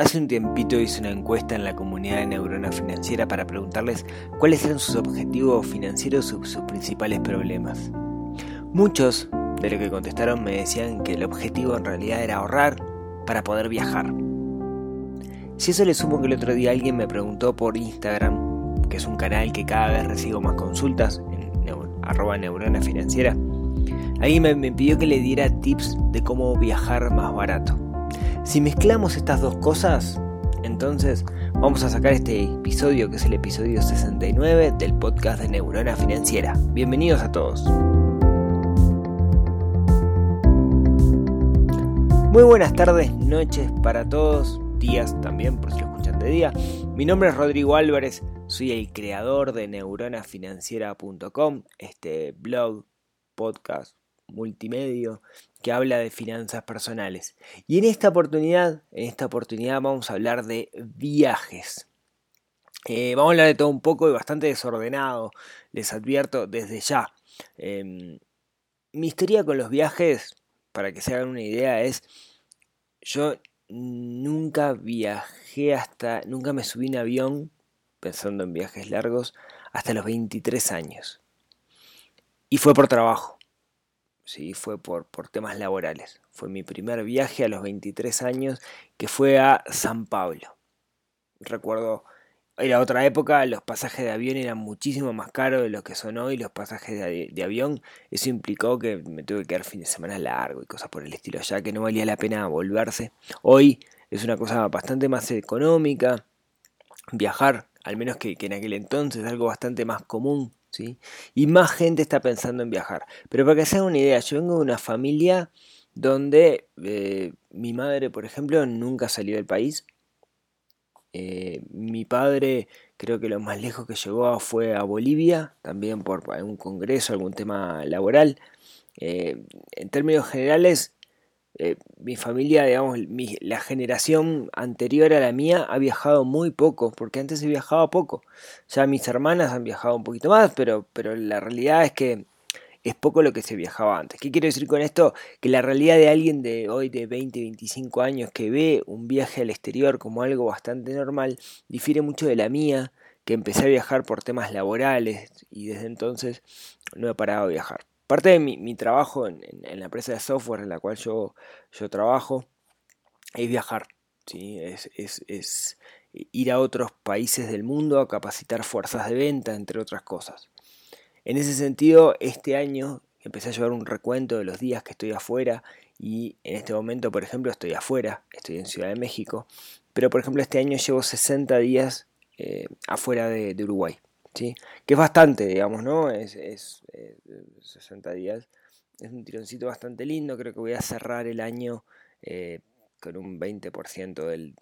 Hace un tiempito hice una encuesta en la comunidad de Neurona Financiera para preguntarles cuáles eran sus objetivos financieros y sus principales problemas. Muchos de los que contestaron me decían que el objetivo en realidad era ahorrar para poder viajar. Si eso le sumo que el otro día alguien me preguntó por Instagram, que es un canal que cada vez recibo más consultas, en arroba neurona financiera, alguien me pidió que le diera tips de cómo viajar más barato. Si mezclamos estas dos cosas, entonces vamos a sacar este episodio que es el episodio 69 del podcast de Neurona Financiera. Bienvenidos a todos. Muy buenas tardes, noches para todos, días también por si lo escuchan de día. Mi nombre es Rodrigo Álvarez, soy el creador de neuronafinanciera.com, este blog, podcast, multimedio que habla de finanzas personales. Y en esta oportunidad, en esta oportunidad vamos a hablar de viajes. Eh, vamos a hablar de todo un poco y bastante desordenado, les advierto desde ya. Em, mi historia con los viajes, para que se hagan una idea, es yo nunca viajé hasta, nunca me subí en avión, pensando en viajes largos, hasta los 23 años. Y fue por trabajo. ¿Sí? fue por, por temas laborales. Fue mi primer viaje a los 23 años que fue a San Pablo. Recuerdo, era otra época, los pasajes de avión eran muchísimo más caros de lo que son hoy los pasajes de, avión. Eso implicó que me tuve que quedar fin de semana largo y cosas por el estilo, ya que no valía la pena volverse. Hoy es una cosa bastante más económica. Viajar, al menos que, que en aquel entonces, algo bastante más común y más gente está pensando en viajar. Pero para que se hagan una idea, yo vengo de una familia donde eh, mi madre, por ejemplo, nunca salió del país. Eh, mi padre creo que lo más lejos que llegó fue a Bolivia, también por algún congreso, algún tema laboral. Eh, en términos generales, eh, mi familia, digamos, la generación anterior a la mía ha viajado muy poco, porque antes se viajaba poco. Ya mis hermanas han viajado un poquito más, pero, pero la realidad es que es poco lo que se viajaba antes. ¿Qué quiero decir con esto? Que la realidad de alguien de hoy de 20, 25 años que ve un viaje al exterior como algo bastante normal, difiere mucho de la mía, que empecé a viajar por temas laborales y desde entonces no he parado de viajar. Parte de mi, trabajo en, la empresa de software en la cual yo, trabajo es viajar, ¿sí? es, es, ir a otros países del mundo a capacitar fuerzas de venta, entre otras cosas. En ese sentido, este año empecé a llevar un recuento de los días que estoy afuera y en este momento, por ejemplo, estoy afuera, estoy en Ciudad de México, pero por ejemplo este año llevo 60 días eh, afuera de Uruguay. ¿Sí? Que es bastante, digamos, ¿no? Es, 60 eh, días. Es un tironcito bastante lindo. Creo que voy a cerrar el año eh, con un 20% del,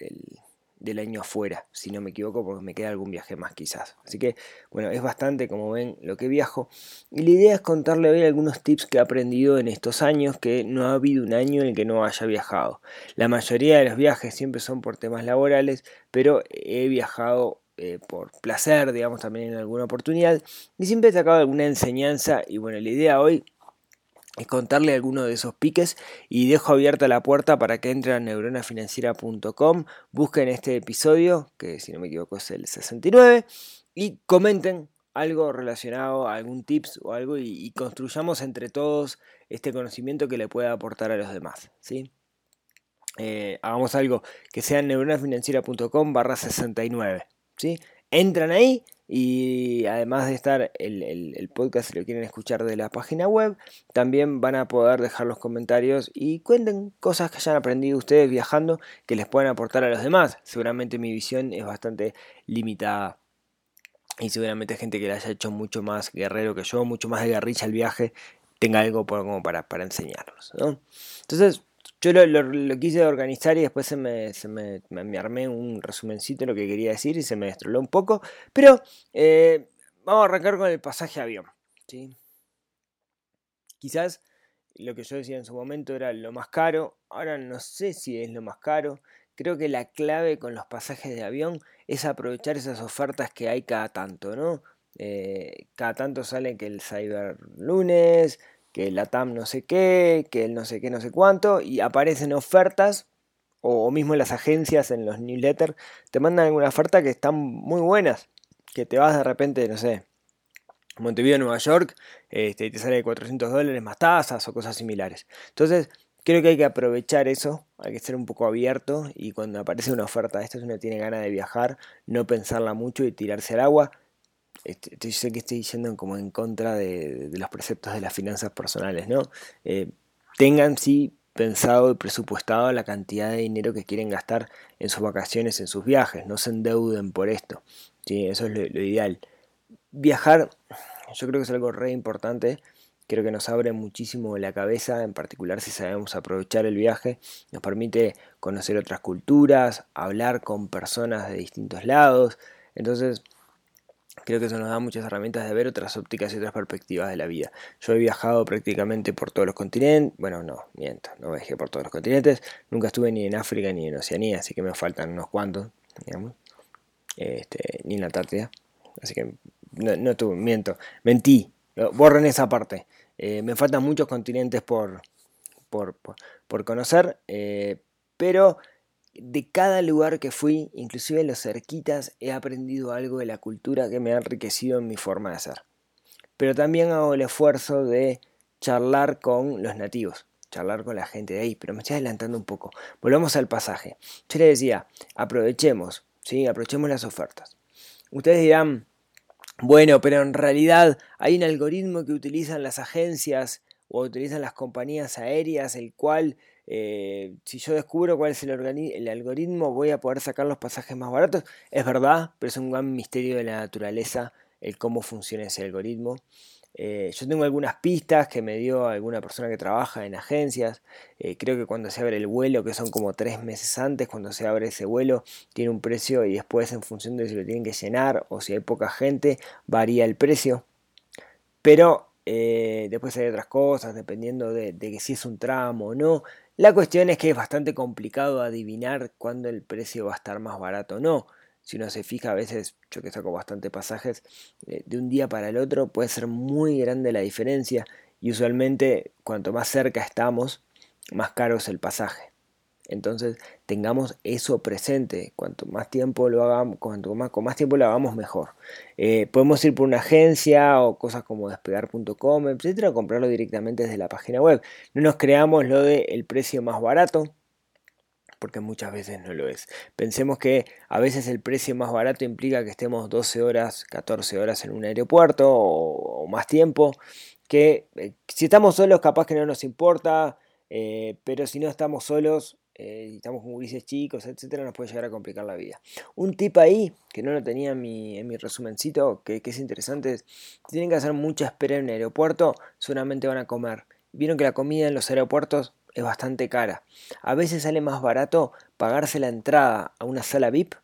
del, año afuera, si no me equivoco, porque me queda algún viaje más quizás. Así que, bueno, es bastante, como ven, lo que viajo. Y la idea es contarle hoy algunos tips que he aprendido en estos años, que no ha habido un año en el que no haya viajado. La mayoría de los viajes siempre son por temas laborales, pero he viajado eh, por placer, digamos, también en alguna oportunidad. Y siempre he sacado alguna enseñanza. Y bueno, la idea hoy es contarle alguno de esos piques y dejo abierta la puerta para que entren a neuronafinanciera.com, busquen este episodio, que si no me equivoco es el 69, y comenten algo relacionado a algún tips o algo y, construyamos entre todos este conocimiento que le pueda aportar a los demás. ¿sí? Eh, hagamos algo que sea neuronafinanciera.com barra 69. Entran ahí y además de estar el, podcast, si lo quieren escuchar de la página web, también van a poder dejar los comentarios y cuenten cosas que hayan aprendido ustedes viajando que les puedan aportar a los demás. Seguramente mi visión es bastante limitada. Y seguramente gente que le haya hecho mucho más guerrero que yo, mucho más de guerrilla el viaje, tenga algo como para, para enseñarlos. Entonces, yo lo, quise organizar y después se me, me, armé un resumencito de lo que quería decir y se me destroló un poco. Pero eh, vamos a arrancar con el pasaje avión. ¿sí? Quizás lo que yo decía en su momento era lo más caro. Ahora no sé si es lo más caro. Creo que la clave con los pasajes de avión es aprovechar esas ofertas que hay cada tanto, ¿no? Eh, cada tanto sale que el Cyber Lunes, que la TAM no sé qué, que el no sé qué, no sé cuánto, y aparecen ofertas o, mismo las agencias en los newsletters te mandan alguna oferta que están muy buenas, que te vas de repente, no sé, Montevideo, Nueva York, este, y te sale 400 dólares más tasas o cosas similares. Entonces, creo que hay que aprovechar eso, hay que ser un poco abierto y cuando aparece una oferta de estas uno tiene ganas de viajar, no pensarla mucho y tirarse al agua. Este, sé que estoy yendo como en contra de, los preceptos de las finanzas personales, ¿no? Eh, tengan sí pensado y presupuestado la cantidad de dinero que quieren gastar en sus vacaciones, en sus viajes, no se endeuden por esto, ¿sí? eso es lo ideal. Viajar, yo creo que es algo re importante, creo que nos abre muchísimo la cabeza, en particular si sabemos aprovechar el viaje, nos permite conocer otras culturas, hablar con personas de distintos lados, entonces creo que eso nos da muchas herramientas de ver otras ópticas y otras perspectivas de la vida. Yo he viajado prácticamente por todos los continentes, bueno, no, miento, no viajé por todos los continentes, nunca estuve ni en África ni en Oceanía, así que me faltan unos cuantos, digamos, este, ni en la Antártida, así que no, no miento, mentí, borren esa parte. Eh, me faltan muchos continentes por, por, por, conocer, eh, pero de cada lugar que fui, inclusive en los cerquitas, he aprendido algo de la cultura que me ha enriquecido en mi forma de ser. Pero también hago el esfuerzo de charlar con los nativos, charlar con la gente de ahí, pero me estoy adelantando un poco. Volvamos al pasaje. Yo les decía, aprovechemos, ¿sí? aprovechemos las ofertas. Ustedes dirán, bueno, pero en realidad hay un algoritmo que utilizan las agencias o utilizan las compañías aéreas, el cual, eh, si yo descubro cuál es el, algoritmo, voy a poder sacar los pasajes más baratos. Es verdad, pero es un gran misterio de la naturaleza el cómo funciona ese algoritmo. Eh, yo tengo algunas pistas que me dio alguna persona que trabaja en agencias. Eh, creo que cuando se abre el vuelo, que son como tres meses antes, cuando se abre ese vuelo, tiene un precio y después en función de si lo tienen que llenar o si hay poca gente, varía el precio. Pero después hay otras cosas, dependiendo de, de que si es un tramo o no. La cuestión es que es bastante complicado adivinar cuándo el precio va a estar más barato o no si uno se fija a veces, yo que saco bastante pasajes, eh, de un día para el otro puede ser muy grande la diferencia y usualmente cuanto más cerca estamos, más caro es el pasaje. Entonces tengamos eso presente, cuanto más tiempo lo hagamos, cuanto más, con más tiempo lo hagamos mejor. Eh, podemos ir por una agencia o cosas como despegar.com, etcétera, comprarlo directamente desde la página web. No nos creamos lo de el precio más barato, porque muchas veces no lo es. Pensemos que a veces el precio más barato implica que estemos 12 horas, 14 horas en un aeropuerto o, más tiempo, que eh, si estamos solos capaz que no nos importa, eh, pero si no estamos solos, eh, estamos con gurises chicos, etcétera, nos puede llegar a complicar la vida. Un tip ahí, que no lo tenía en mi, en mi resumencito, que, es interesante, es, si tienen que hacer mucha espera en un aeropuerto, seguramente van a comer. Vieron que la comida en los aeropuertos es bastante cara. A veces sale más barato pagarse la entrada a una sala VIP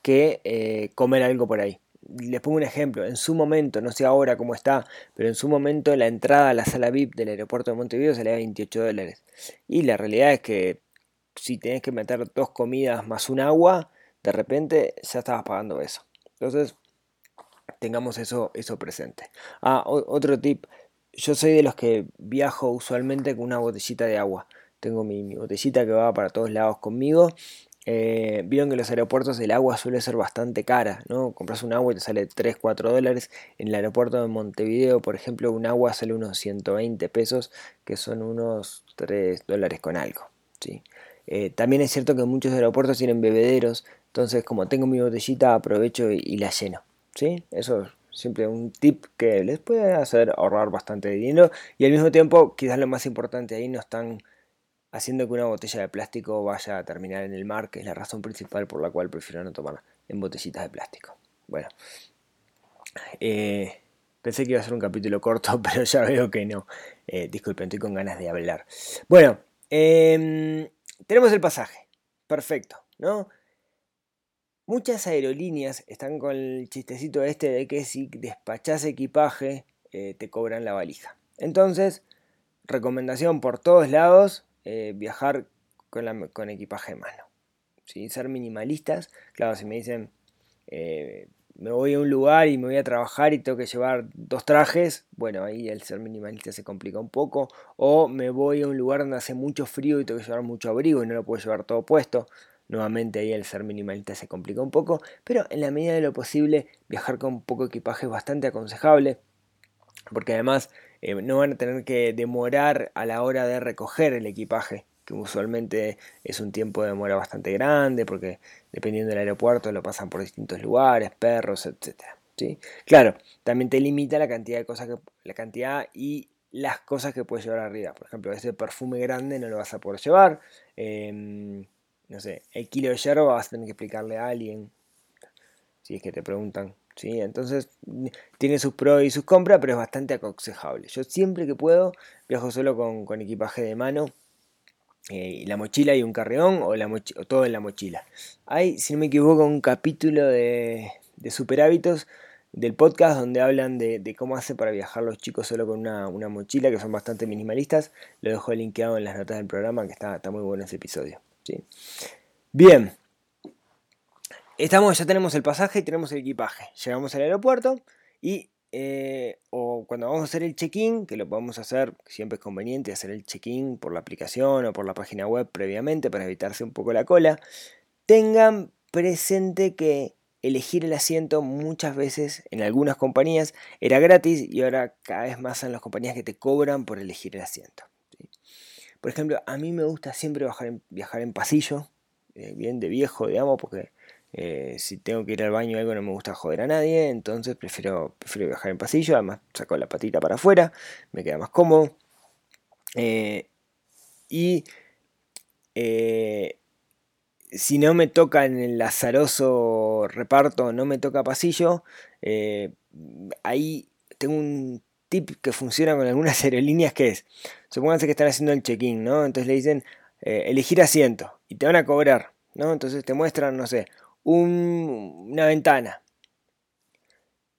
que eh, comer algo por ahí. Les pongo un ejemplo, en su momento, no sé ahora cómo está, pero en su momento la entrada a la sala VIP del aeropuerto de Montevideo salía 28 dólares. Y la realidad es que si tenés que meter dos comidas más un agua, de repente ya estabas pagando eso. Entonces, tengamos eso, eso presente. Ah, otro tip, yo soy de los que viajo usualmente con una botellita de agua. Tengo mi, botellita que va para todos lados conmigo. Eh, vieron que en los aeropuertos el agua suele ser bastante cara, ¿no? Compras un agua y te sale 3, 4 dólares. En el aeropuerto de Montevideo, por ejemplo, un agua sale unos 120 pesos, que son unos 3 dólares con algo, ¿sí? Eh, también es cierto que muchos aeropuertos tienen bebederos, entonces como tengo mi botellita aprovecho y, la lleno, ¿sí? Eso Siempre un tip que les puede hacer ahorrar bastante dinero y al mismo tiempo, quizás lo más importante ahí, no están haciendo que una botella de plástico vaya a terminar en el mar, que es la razón principal por la cual prefiero no tomar en botellitas de plástico. Bueno, eh, pensé que iba a ser un capítulo corto, pero ya veo que no. Eh, disculpen, estoy con ganas de hablar. Bueno, em, tenemos el pasaje. Perfecto, ¿no? Muchas aerolíneas están con el chistecito este de que si despachas equipaje eh, te cobran la valija. Entonces, recomendación por todos lados, eh, viajar con, equipaje en mano. Ser minimalistas, claro, si me dicen, eh, me voy a un lugar y me voy a trabajar y tengo que llevar dos trajes, bueno, ahí el ser minimalista se complica un poco. O me voy a un lugar donde hace mucho frío y tengo que llevar mucho abrigo y no lo puedo llevar todo puesto. Nuevamente ahí el ser minimalista se complica un poco, pero en la medida de lo posible viajar con poco equipaje es bastante aconsejable, porque además eh, no van a tener que demorar a la hora de recoger el equipaje, que usualmente es un tiempo de demora bastante grande, porque dependiendo del aeropuerto lo pasan por distintos lugares, perros, etc. ¿sí? Claro, también te limita la cantidad de cosas que, la cantidad y las cosas que puedes llevar arriba. Por ejemplo, ese perfume grande no lo vas a poder llevar. Em, no sé, el kilo de yerba vas a tener que explicarle a alguien, si es que te preguntan. ¿sí? Entonces, tiene sus pros y sus compras, pero es bastante aconsejable. Yo siempre que puedo viajo solo con, equipaje de mano. Eh, la mochila y un carreón o, la todo en la mochila. Hay, si no me equivoco, un capítulo de, de Super Hábitos del podcast donde hablan de, cómo hace para viajar los chicos solo con una, mochila, que son bastante minimalistas. Lo dejo linkeado en las notas del programa, que está, está muy bueno ese episodio. Bien. Estamos, ya tenemos el pasaje y tenemos el equipaje. Llegamos al aeropuerto y eh, o cuando vamos a hacer el check-in, que lo podemos hacer, siempre es conveniente hacer el check-in por la aplicación o por la página web previamente para evitarse un poco la cola, tengan presente que elegir el asiento muchas veces en algunas compañías era gratis y ahora cada vez más en las compañías que te cobran por elegir el asiento. Por ejemplo, a mí me gusta siempre viajar en, viajar en pasillo, eh, bien de viejo, digamos, porque eh, si tengo que ir al baño o algo no me gusta joder a nadie, entonces prefiero, prefiero viajar en pasillo, además saco la patita para afuera, me queda más cómodo. Eh, y si no me toca en el azaroso reparto, no me toca pasillo, ahí tengo un tip que funciona con algunas aerolíneas que es, supónganse que están haciendo el check-in, ¿no? Entonces le dicen eh, elegir asiento y te van a cobrar, ¿no? Entonces te muestran, no sé, una ventana.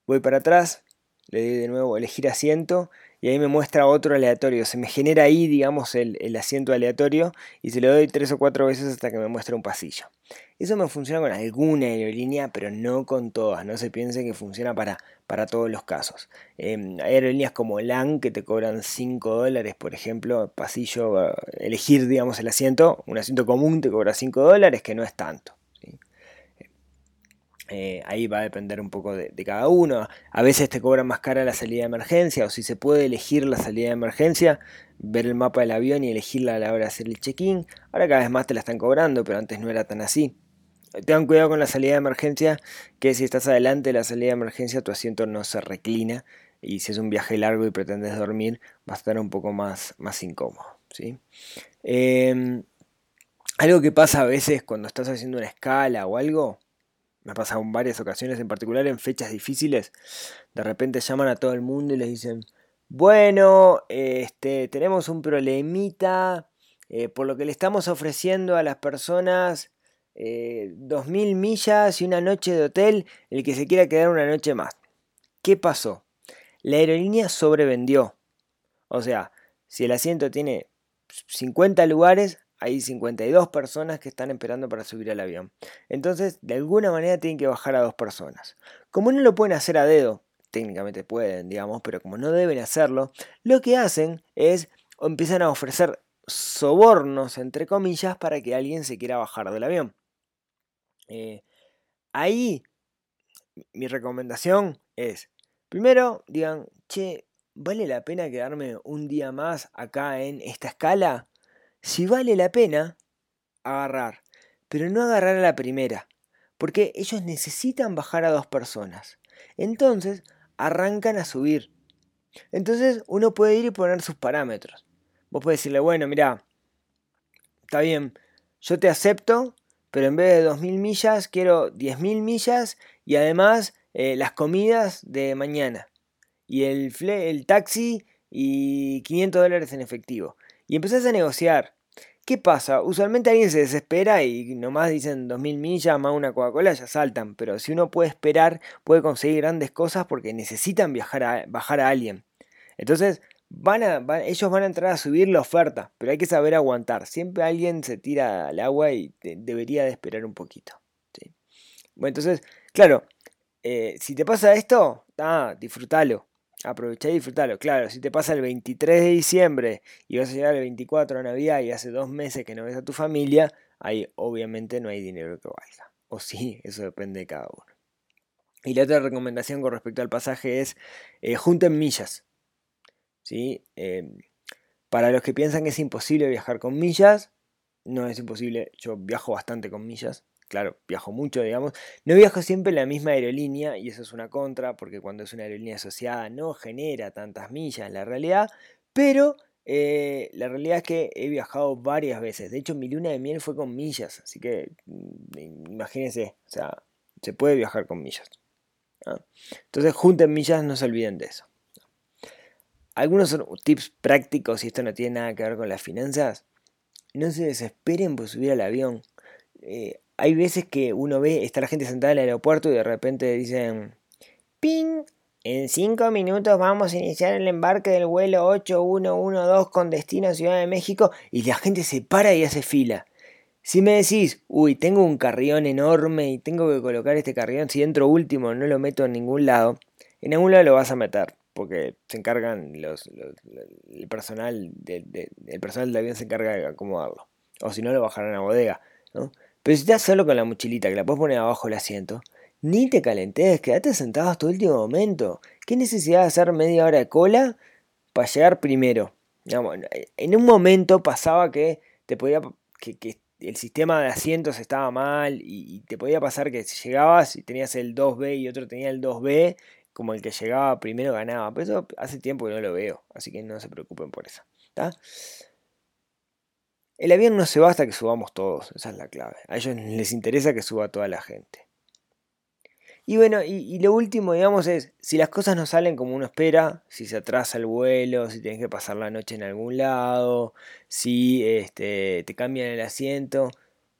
Voy para atrás, le doy de nuevo elegir asiento y ahí me muestra otro aleatorio. Se me genera ahí, digamos, el, asiento aleatorio y se lo doy tres o cuatro veces hasta que me muestre un pasillo. Eso me funciona con alguna aerolínea, pero no con todas. No se piense que funciona para, para todos los casos. Em, hay aerolíneas como LAN que te cobran 5 dólares, por ejemplo, pasillo, elegir, digamos, el asiento. Un asiento común te cobra 5 dólares, que no es tanto. Eh, ahí va a depender un poco de, cada uno. A veces te cobran más cara la salida de emergencia o si se puede elegir la salida de emergencia, ver el mapa del avión y elegirla a la hora de hacer el check-in. Ahora cada vez más te la están cobrando, pero antes no era tan así. Tengan cuidado con la salida de emergencia, que si estás adelante de la salida de emergencia tu asiento no se reclina y si es un viaje largo y pretendes dormir va a estar un poco más, más incómodo. ¿sí? Em, algo que pasa a veces cuando estás haciendo una escala o algo me ha pasado en varias ocasiones, en particular en fechas difíciles, de repente llaman a todo el mundo y les dicen, bueno, este, tenemos un problemita, eh, por lo que le estamos ofreciendo a las personas eh, 2.000 millas y una noche de hotel, el que se quiera quedar una noche más. ¿Qué pasó? La aerolínea sobrevendió. O sea, si el asiento tiene 50 lugares, hay 52 personas que están esperando para subir al avión. Entonces, de alguna manera tienen que bajar a dos personas. Como no lo pueden hacer a dedo, técnicamente pueden, digamos, pero como no deben hacerlo, lo que hacen es o empiezan a ofrecer sobornos, entre comillas, para que alguien se quiera bajar del avión. Eh, ahí, mi recomendación es, primero, digan, che, ¿vale la pena quedarme un día más acá en esta escala? Si vale la pena agarrar, pero no agarrar a la primera, porque ellos necesitan bajar a dos personas. Entonces arrancan a subir. Entonces uno puede ir y poner sus parámetros. Vos podés decirle, bueno, mira, está bien, yo te acepto, pero en vez de 2.000 millas quiero 10.000 millas y además eh, las comidas de mañana y el, el taxi y 500 dólares en efectivo y empezás a negociar. ¿Qué pasa? Usualmente alguien se desespera y nomás dicen 2000 millas más una Coca-Cola, ya saltan. Pero si uno puede esperar, puede conseguir grandes cosas porque necesitan viajar a, bajar a alguien. Entonces, van a, ellos van a entrar a subir la oferta, pero hay que saber aguantar. Siempre alguien se tira al agua y debería de esperar un poquito. Bueno, entonces, claro, eh, si te pasa esto, ah, disfrútalo. Aprovechá y disfrútalo. Claro, si te pasa el 23 de diciembre y vas a llegar el 24 a Navidad y hace dos meses que no ves a tu familia, ahí obviamente no hay dinero que valga. O sí, eso depende de cada uno. Y la otra recomendación con respecto al pasaje es eh, junten millas. ¿sí? Em, para los que piensan que es imposible viajar con millas, no es imposible. Yo viajo bastante con millas. Claro, viajo mucho, digamos. No viajo siempre en la misma aerolínea y eso es una contra porque cuando es una aerolínea asociada no genera tantas millas en la realidad. Pero eh, la realidad es que he viajado varias veces. De hecho, mi luna de miel fue con millas. Así que mm, imagínense, o sea, se puede viajar con millas. Entonces, junten millas, no se olviden de eso. Algunos tips prácticos, y esto no tiene nada que ver con las finanzas. No se desesperen por subir al avión. Eh, hay veces que uno ve, está la gente sentada en el aeropuerto y de repente dicen, ¡ping! En 5 minutos vamos a iniciar el embarque del vuelo 8112 con destino a Ciudad de México y la gente se para y hace fila. Si me decís, uy, tengo un carrión enorme y tengo que colocar este carrión, si entro último no lo meto en ningún lado, en algún lado lo vas a meter, porque se encargan los, el personal del personal del avión se encarga de acomodarlo. O si no, lo bajarán a bodega, ¿no? Pero si solo con la mochilita que la puedes poner abajo del asiento, ni te calentes, quédate sentado hasta el último momento. ¿Qué necesidad de hacer media hora de cola para llegar primero? en un momento pasaba que te podía que, que el sistema de asientos estaba mal y, te podía pasar que llegabas y tenías el 2B y otro tenía el 2B, como el que llegaba primero ganaba. Pero eso hace tiempo que no lo veo, así que no se preocupen por eso. El avión no se va hasta que subamos todos, esa es la clave. A ellos les interesa que suba toda la gente. Y bueno, y, lo último, digamos, es si las cosas no salen como uno espera, si se atrasa el vuelo, si tienes que pasar la noche en algún lado, si este, te cambian el asiento,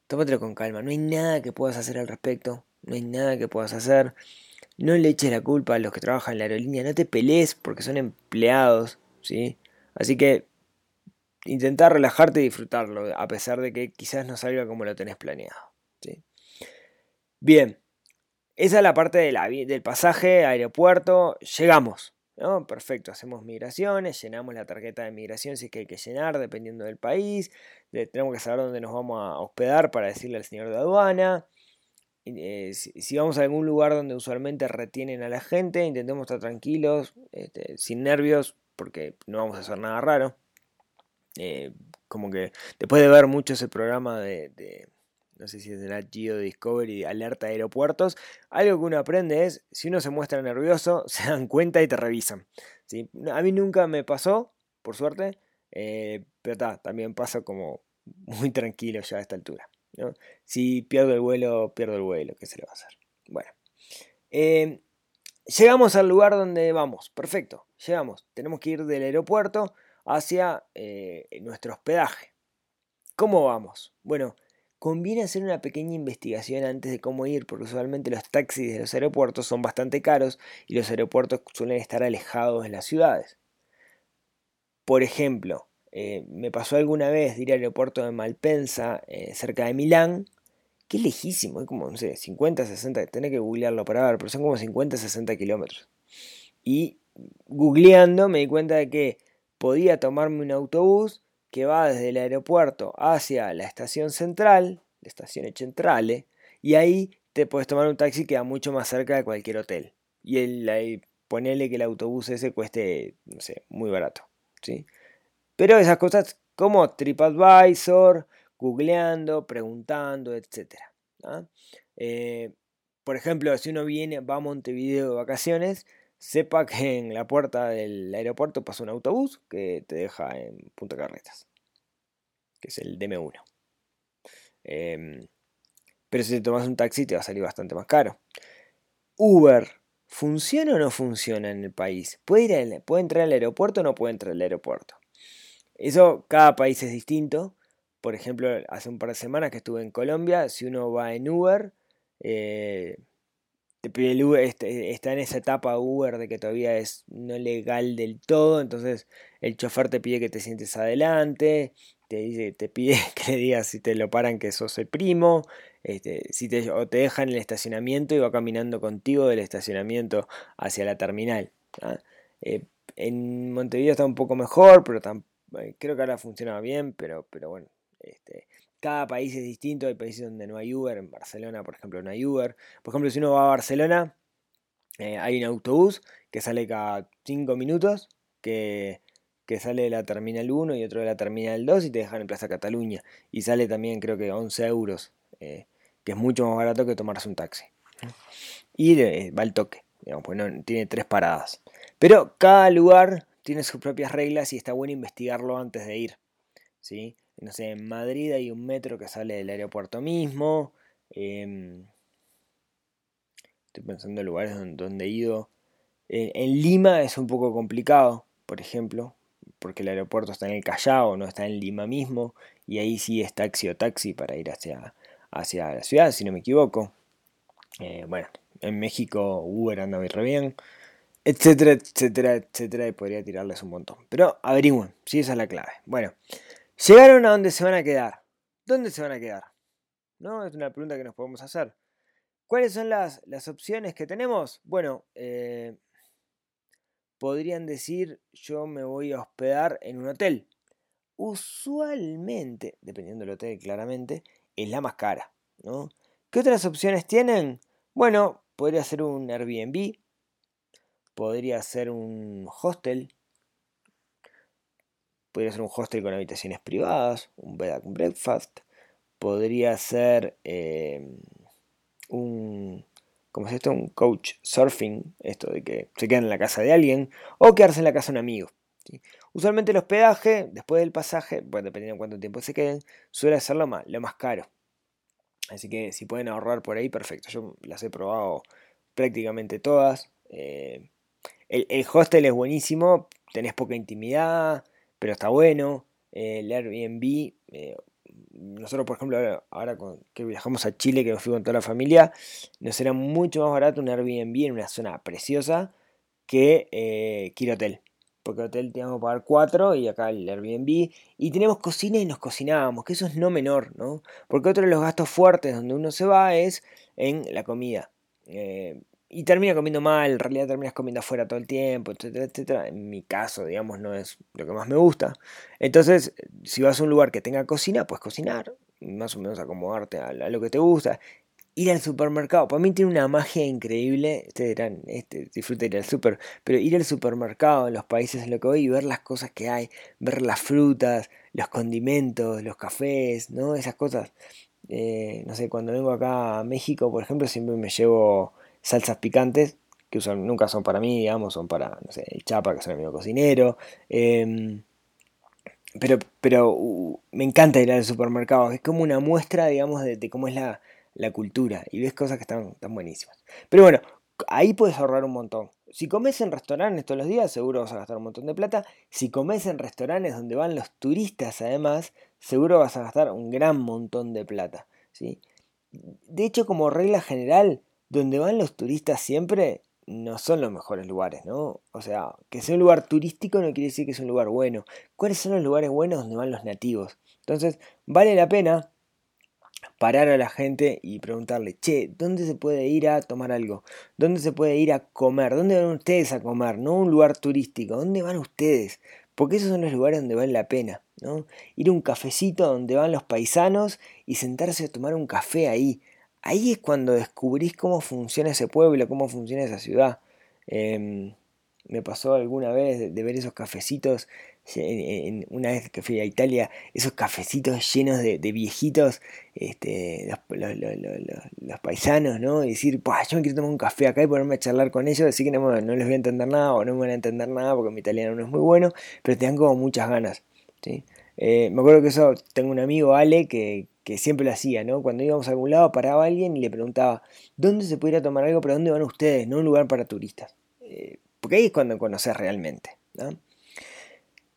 tómatelo con calma. No hay nada que puedas hacer al respecto, no hay nada que puedas hacer. No le eches la culpa a los que trabajan en la aerolínea, no te pelees porque son empleados, ¿sí? Así que intentar relajarte y disfrutarlo, a pesar de que quizás no salga como lo tenés planeado, ¿sí? Bien. Esa es la parte del pasaje, aeropuerto, llegamos. ¿no? Perfecto, hacemos migraciones, llenamos la tarjeta de migración si es que hay que llenar, dependiendo del país. tenemos que saber dónde nos vamos a hospedar para decirle al señor de aduana. Eh, si, vamos a algún lugar donde usualmente retienen a la gente, intentemos estar tranquilos, este, sin nervios, porque no vamos a hacer nada raro. Eh, como que después de ver mucho ese programa de no sé si es de Geo Discovery, alerta aeropuertos, algo que uno aprende es, si uno se muestra nervioso, se dan cuenta y te revisan. A mí nunca me pasó, por suerte, eh, pero también pasa como muy tranquilo ya a esta altura. Si pierdo el vuelo, pierdo el vuelo, ¿qué se le va a hacer? Bueno. Eh, llegamos al lugar donde vamos, perfecto, llegamos. Tenemos que ir del aeropuerto hacia eh, nuestro hospedaje. ¿Cómo vamos? Bueno, conviene hacer una pequeña investigación antes de cómo ir, porque usualmente los taxis de los aeropuertos son bastante caros y los aeropuertos suelen estar alejados de las ciudades. Por ejemplo, eh, me pasó alguna vez de ir al aeropuerto de Malpensa, eh, cerca de Milán, que es lejísimo, es como, no sé, 50, 60, tenés que googlearlo para ver, pero son como 50, 60 kilómetros. Y googleando me di cuenta de que podía tomarme un autobús que va desde el aeropuerto hacia la estación central, la estación centrale, y ahí te puedes tomar un taxi que va mucho más cerca de cualquier hotel. Y el, ponele que el autobús ese cueste, no sé, muy barato. ¿sí? Pero esas cosas como TripAdvisor, googleando, preguntando, etc. Eh, por ejemplo, si uno viene, va a Montevideo de vacaciones, sepa que en la puerta del aeropuerto pasa un autobús que te deja en Punta Carretas, que es el DM1. Em, pero si te tomas un taxi te va a salir bastante más caro. Uber, ¿funciona o no funciona en el país? ¿Puede, ir ¿Puede entrar al aeropuerto o no puede entrar al aeropuerto? Eso, cada país es distinto. Por ejemplo, hace un par de semanas que estuve en Colombia, si uno va en Uber, eh, este, está en esa etapa Uber de que todavía es no legal del todo, entonces el chofer te pide que te sientes adelante, te, dice, te pide que le digas si te lo paran que sos el primo, este, si te, o te dejan en el estacionamiento y va caminando contigo del estacionamiento hacia la terminal. ¿ah? Eh, en Montevideo está un poco mejor, pero eh, creo que ahora funcionaba bien, pero, pero bueno, este, cada país es distinto, hay países donde no hay Uber, en Barcelona por ejemplo no hay Uber. Por ejemplo, si uno va a Barcelona, eh, hay un autobús que sale cada 5 minutos, que, que, sale de la Terminal 1 y otro de la Terminal 2 y te dejan en Plaza Cataluña. Y sale también creo que 11 euros, eh, que es mucho más barato que tomarse un taxi. Y va al toque, digamos, pues no, tiene tres paradas. Pero cada lugar tiene sus propias reglas y está bueno investigarlo antes de ir. ¿sí? No sé, en Madrid hay un metro que sale del aeropuerto mismo. Em, estoy pensando en lugares donde, he ido. En, Lima es un poco complicado, por ejemplo, porque el aeropuerto está en el Callao, no está en Lima mismo, y ahí sí es taxi o taxi para ir hacia, hacia la ciudad, si no me equivoco. Eh, bueno, en México Uber anda muy re bien etcétera, etcétera, etcétera, y podría tirarles un montón. Pero averigüen, si esa es la clave. Bueno, llegaron a dónde se van a quedar. ¿Dónde se van a quedar? ¿No? Es una pregunta que nos podemos hacer. ¿Cuáles son las, las opciones que tenemos? Bueno, eh, podrían decir yo me voy a hospedar en un hotel. Usualmente, dependiendo del hotel claramente, es la más cara. ¿no? ¿Qué otras opciones tienen? Bueno, podría ser un Airbnb, podría ser un hostel, podría ser un hostel con habitaciones privadas, un bed and breakfast, podría ser em, un, ¿cómo es esto? Un coach surfing, esto de que se quedan en la casa de alguien, o quedarse en la casa de un amigo. Usualmente el hospedaje, después del pasaje, bueno, dependiendo de cuánto tiempo se queden, suele ser lo más, lo más caro. Así que si pueden ahorrar por ahí, perfecto. Yo las he probado prácticamente todas. Eh, el, hostel es buenísimo, tenés poca intimidad, pero está bueno. el Airbnb, eh, nosotros por ejemplo ahora, que viajamos a Chile, que fui con toda la familia, nos era mucho más barato un Airbnb en una zona preciosa que, eh, ir hotel. Porque el hotel teníamos que pagar 4 y acá el Airbnb. Y tenemos cocina y nos cocinábamos, que eso es no menor, ¿no? Porque otro de los gastos fuertes donde uno se va es en la comida. Eh, y termina comiendo mal, en realidad terminas comiendo afuera todo el tiempo, etcétera, etcétera. En mi caso, digamos, no es lo que más me gusta. Entonces, si vas a un lugar que tenga cocina, puedes cocinar, más o menos acomodarte a, lo que te gusta. Ir al supermercado, para mí tiene una magia increíble. Ustedes dirán, este, disfruta ir al super, pero ir al supermercado en los países en los que voy y ver las cosas que hay, ver las frutas, los condimentos, los cafés, ¿no? Esas cosas. Eh, no sé, cuando vengo acá a México, por ejemplo, siempre me llevo salsas picantes, que nunca son para mí, digamos, son para, no el Chapa, que es un amigo cocinero. Em, pero pero uh, me encanta ir al supermercado, es como una muestra, digamos, de, cómo es la, cultura y ves cosas que están, están buenísimas. Pero bueno, ahí puedes ahorrar un montón. Si comes en restaurantes todos los días, seguro vas a gastar un montón de plata. Si comes en restaurantes donde van los turistas, además, seguro vas a gastar un gran montón de plata. ¿sí? De hecho, como regla general, donde van los turistas siempre no son los mejores lugares, ¿no? O sea, que sea un lugar turístico no quiere decir que es un lugar bueno. ¿Cuáles son los lugares buenos donde van los nativos? Entonces, vale la pena parar a la gente y preguntarle, che, ¿dónde se puede ir a tomar algo? ¿Dónde se puede ir a comer? ¿Dónde van ustedes a comer? No un lugar turístico, ¿dónde van ustedes? Porque esos son los lugares donde vale la pena, ¿no? Ir a un cafecito donde van los paisanos y sentarse a tomar un café ahí ahí es cuando descubrís cómo funciona ese pueblo, cómo funciona esa ciudad. Em, me pasó alguna vez de, ver esos cafecitos, en, una vez que fui a Italia, esos cafecitos llenos de, viejitos, este, los, paisanos, ¿no? Y decir, yo me quiero tomar un café acá y ponerme a charlar con ellos, decir que no, no les voy a entender nada o no me van a entender nada porque mi italiano no es muy bueno, pero te dan como muchas ganas. ¿sí? Eh, me acuerdo que eso, tengo un amigo, Ale, que, que siempre lo hacía, ¿no? Cuando íbamos a algún lado paraba alguien y le preguntaba, ¿dónde se puede ir a tomar algo? ¿Pero dónde van ustedes? No un lugar para turistas. Eh, porque ahí es cuando conoces realmente.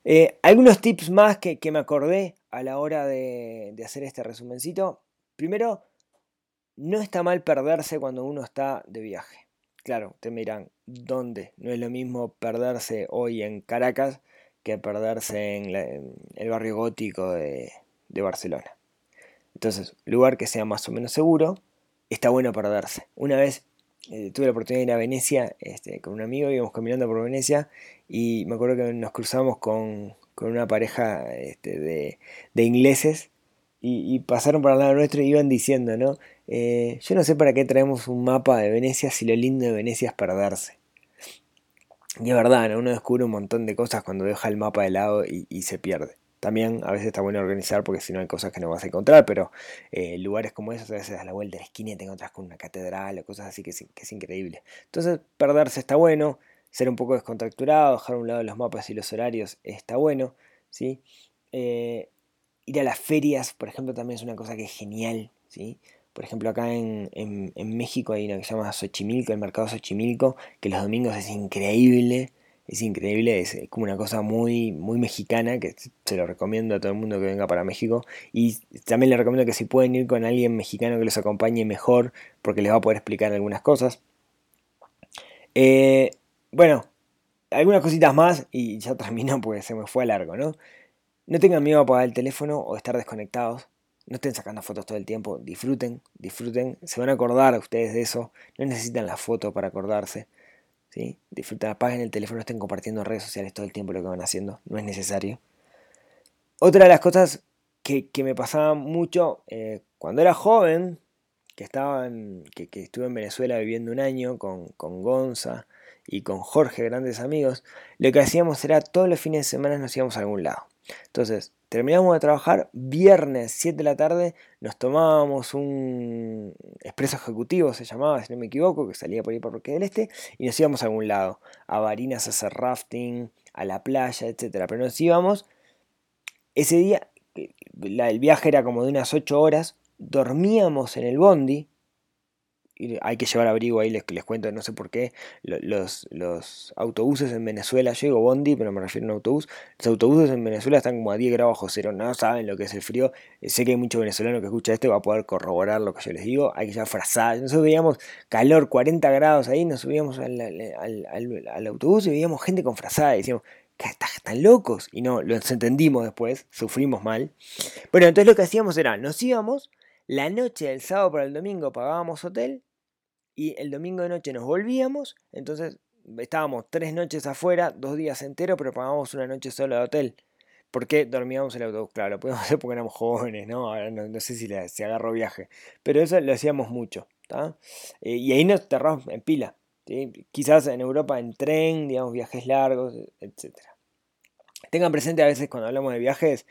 Eh, algunos tips más que, me acordé a la hora de, de, hacer este resumencito. Primero, no está mal perderse cuando uno está de viaje. Claro, te me dirán, ¿dónde? No es lo mismo perderse hoy en Caracas que perderse en, el barrio gótico de, Barcelona. Entonces, lugar que sea más o menos seguro, está bueno perderse. Una vez eh, tuve la oportunidad de ir a Venecia este, con un amigo, íbamos caminando por Venecia y me acuerdo que nos cruzamos con, una pareja este, de, ingleses y, pasaron por al lado nuestro y iban diciendo, ¿no? Eh, yo no sé para qué traemos un mapa de Venecia si lo lindo de Venecia es perderse. Y es verdad, uno descubre un montón de cosas cuando deja el mapa de lado y, se pierde. También a veces está bueno organizar porque si no hay cosas que no vas a encontrar, pero eh, lugares como esos a veces a la vuelta de la esquina y te encuentras con una catedral o cosas así que es, que es increíble. Entonces perderse está bueno, ser un poco descontracturado, dejar a un lado los mapas y los horarios está bueno, ¿sí? Eh, ir a las ferias, por ejemplo, también es una cosa que es genial, ¿sí? Por ejemplo, acá en, México hay una que se llama Xochimilco, el mercado Xochimilco, que los domingos es increíble, es increíble, es, como una cosa muy, muy mexicana, que se lo recomiendo a todo el mundo que venga para México. Y también le recomiendo que si pueden ir con alguien mexicano que los acompañe mejor, porque les va a poder explicar algunas cosas. Eh, bueno, algunas cositas más y ya termino porque se me fue a largo, ¿no? No tengan miedo a apagar el teléfono o estar desconectados. No estén sacando fotos todo el tiempo, disfruten, disfruten, se van a acordar a ustedes de eso, no necesitan la foto para acordarse, ¿sí? Disfruten, apaguen el teléfono, no estén compartiendo redes sociales todo el tiempo lo que van haciendo, no es necesario. Otra de las cosas que, me pasaba mucho eh, cuando era joven, que, estaba que, estuve en Venezuela viviendo un año con, con Gonza y con Jorge, grandes amigos, lo que hacíamos era todos los fines de semana nos íbamos a algún lado. Entonces, terminamos de trabajar, viernes 7 de la tarde, nos tomábamos un expreso ejecutivo, se llamaba, si no me equivoco, que salía por ahí por Roque del Este, y nos íbamos a algún lado, a Barinas a hacer rafting, a la playa, etc. Pero nos íbamos, ese día, el viaje era como de unas 8 horas, dormíamos en el bondi, hay que llevar abrigo ahí, les, les cuento, no sé por qué, los, los autobuses en Venezuela, digo Bondi, pero me refiero a un autobús, los autobuses en Venezuela están como a 10 grados bajo cero, no saben lo que es el frío, eh, sé que hay mucho venezolano que escucha esto va a poder corroborar lo que yo les digo, hay que llevar frazadas, nosotros veíamos calor, 40 grados ahí, nos subíamos al, al, autobús y veíamos gente con frazadas y decíamos, están locos, y no, los entendimos después, sufrimos mal. Bueno, entonces lo que hacíamos era, nos íbamos, la noche del sábado para el domingo pagábamos hotel y el domingo de noche nos volvíamos, entonces estábamos tres noches afuera, dos días enteros, pero pagábamos una noche sola de hotel. porque dormíamos en el autobús? Claro, lo podíamos hacer porque éramos jóvenes, ¿no? Ahora no, sé si se agarró viaje, pero eso lo hacíamos mucho, eh, y ahí nos cerramos en pila, quizás en Europa en tren, digamos, viajes largos, etc. Tengan presente a veces cuando hablamos de viajes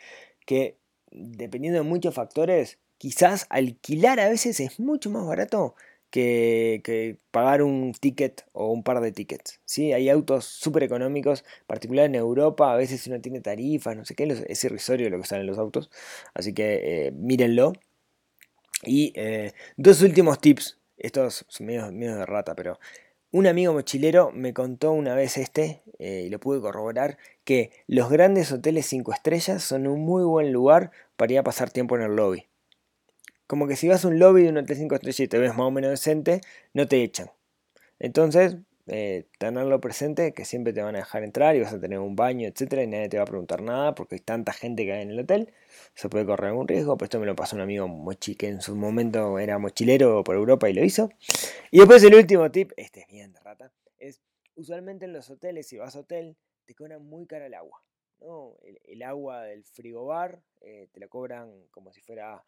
que dependiendo de muchos factores, quizás alquilar a veces es mucho más barato que, pagar un ticket o un par de tickets. ¿sí? Hay autos súper económicos, particular en Europa, a veces uno tiene tarifas, no sé qué, es irrisorio lo que salen los autos, así que eh, mírenlo. Y eh, dos últimos tips, estos son medio, de rata, pero un amigo mochilero me contó una vez este, eh, y lo pude corroborar, que los grandes hoteles 5 estrellas son un muy buen lugar para ir a pasar tiempo en el lobby como que si vas a un lobby de un hotel 5 estrellas y te ves más o menos decente, no te echan. Entonces, eh, tenerlo presente, que siempre te van a dejar entrar y vas a tener un baño, etcétera, y nadie te va a preguntar nada porque hay tanta gente que hay en el hotel. Se puede correr algún riesgo, pero esto me lo pasó un amigo mochi que en su momento era mochilero por Europa y lo hizo. Y después el último tip, este es bien de rata, es usualmente en los hoteles, si vas a hotel, te cobran muy caro el agua. ¿no? El, agua del frigobar eh, te la cobran como si fuera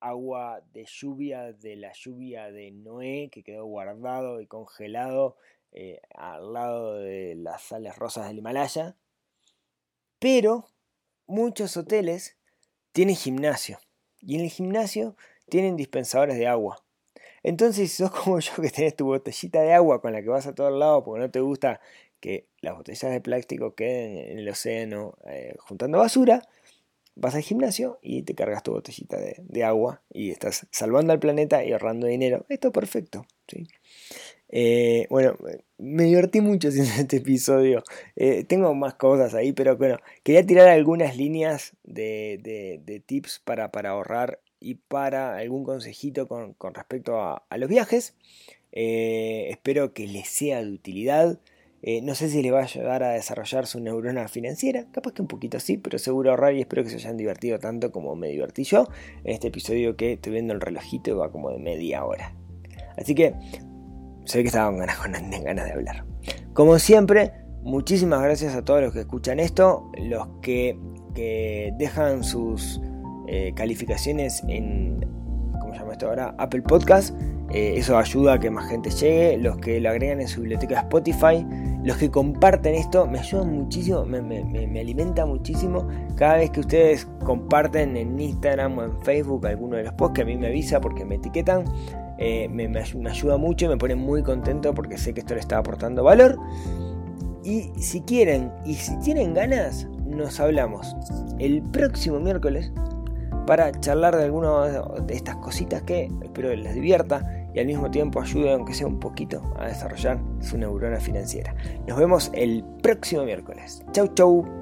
agua de lluvia de la lluvia de Noé que quedó guardado y congelado eh, al lado de las sales rosas del Himalaya. Pero muchos hoteles tienen gimnasio y en el gimnasio tienen dispensadores de agua. Entonces, si sos como yo que tenés tu botellita de agua con la que vas a todos lados porque no te gusta que las botellas de plástico queden en el océano eh, juntando basura, vas al gimnasio y te cargas tu botellita de, agua y estás salvando al planeta y ahorrando dinero. Esto es perfecto. ¿sí? Eh, bueno, me divertí mucho haciendo este episodio. Eh, tengo más cosas ahí, pero bueno, quería tirar algunas líneas de, tips para, ahorrar y para algún consejito con, respecto a, los viajes. Eh, espero que les sea de utilidad. Eh, no sé si le va a ayudar a desarrollar su neurona financiera, capaz que un poquito sí, pero seguro ahorrar y espero que se hayan divertido tanto como me divertí yo en este episodio que estoy viendo el relojito y va como de media hora. Así que sé que estaban ganas, con ganas de hablar. Como siempre, muchísimas gracias a todos los que escuchan esto, los que, dejan sus eh, calificaciones en, ¿cómo se llama esto ahora? Apple Podcast. Eh, eso ayuda a que más gente llegue. Los que lo agregan en su biblioteca de Spotify. Los que comparten esto me ayudan muchísimo, me, me, alimenta muchísimo. Cada vez que ustedes comparten en Instagram o en Facebook alguno de los posts, que a mí me avisa porque me etiquetan, eh, me, ayuda mucho me pone muy contento porque sé que esto le está aportando valor. Y si quieren y si tienen ganas, nos hablamos el próximo miércoles para charlar de alguna de estas cositas que espero les divierta y al mismo tiempo ayude, aunque sea un poquito, a desarrollar su neurona financiera. Nos vemos el próximo miércoles. Chau, chau.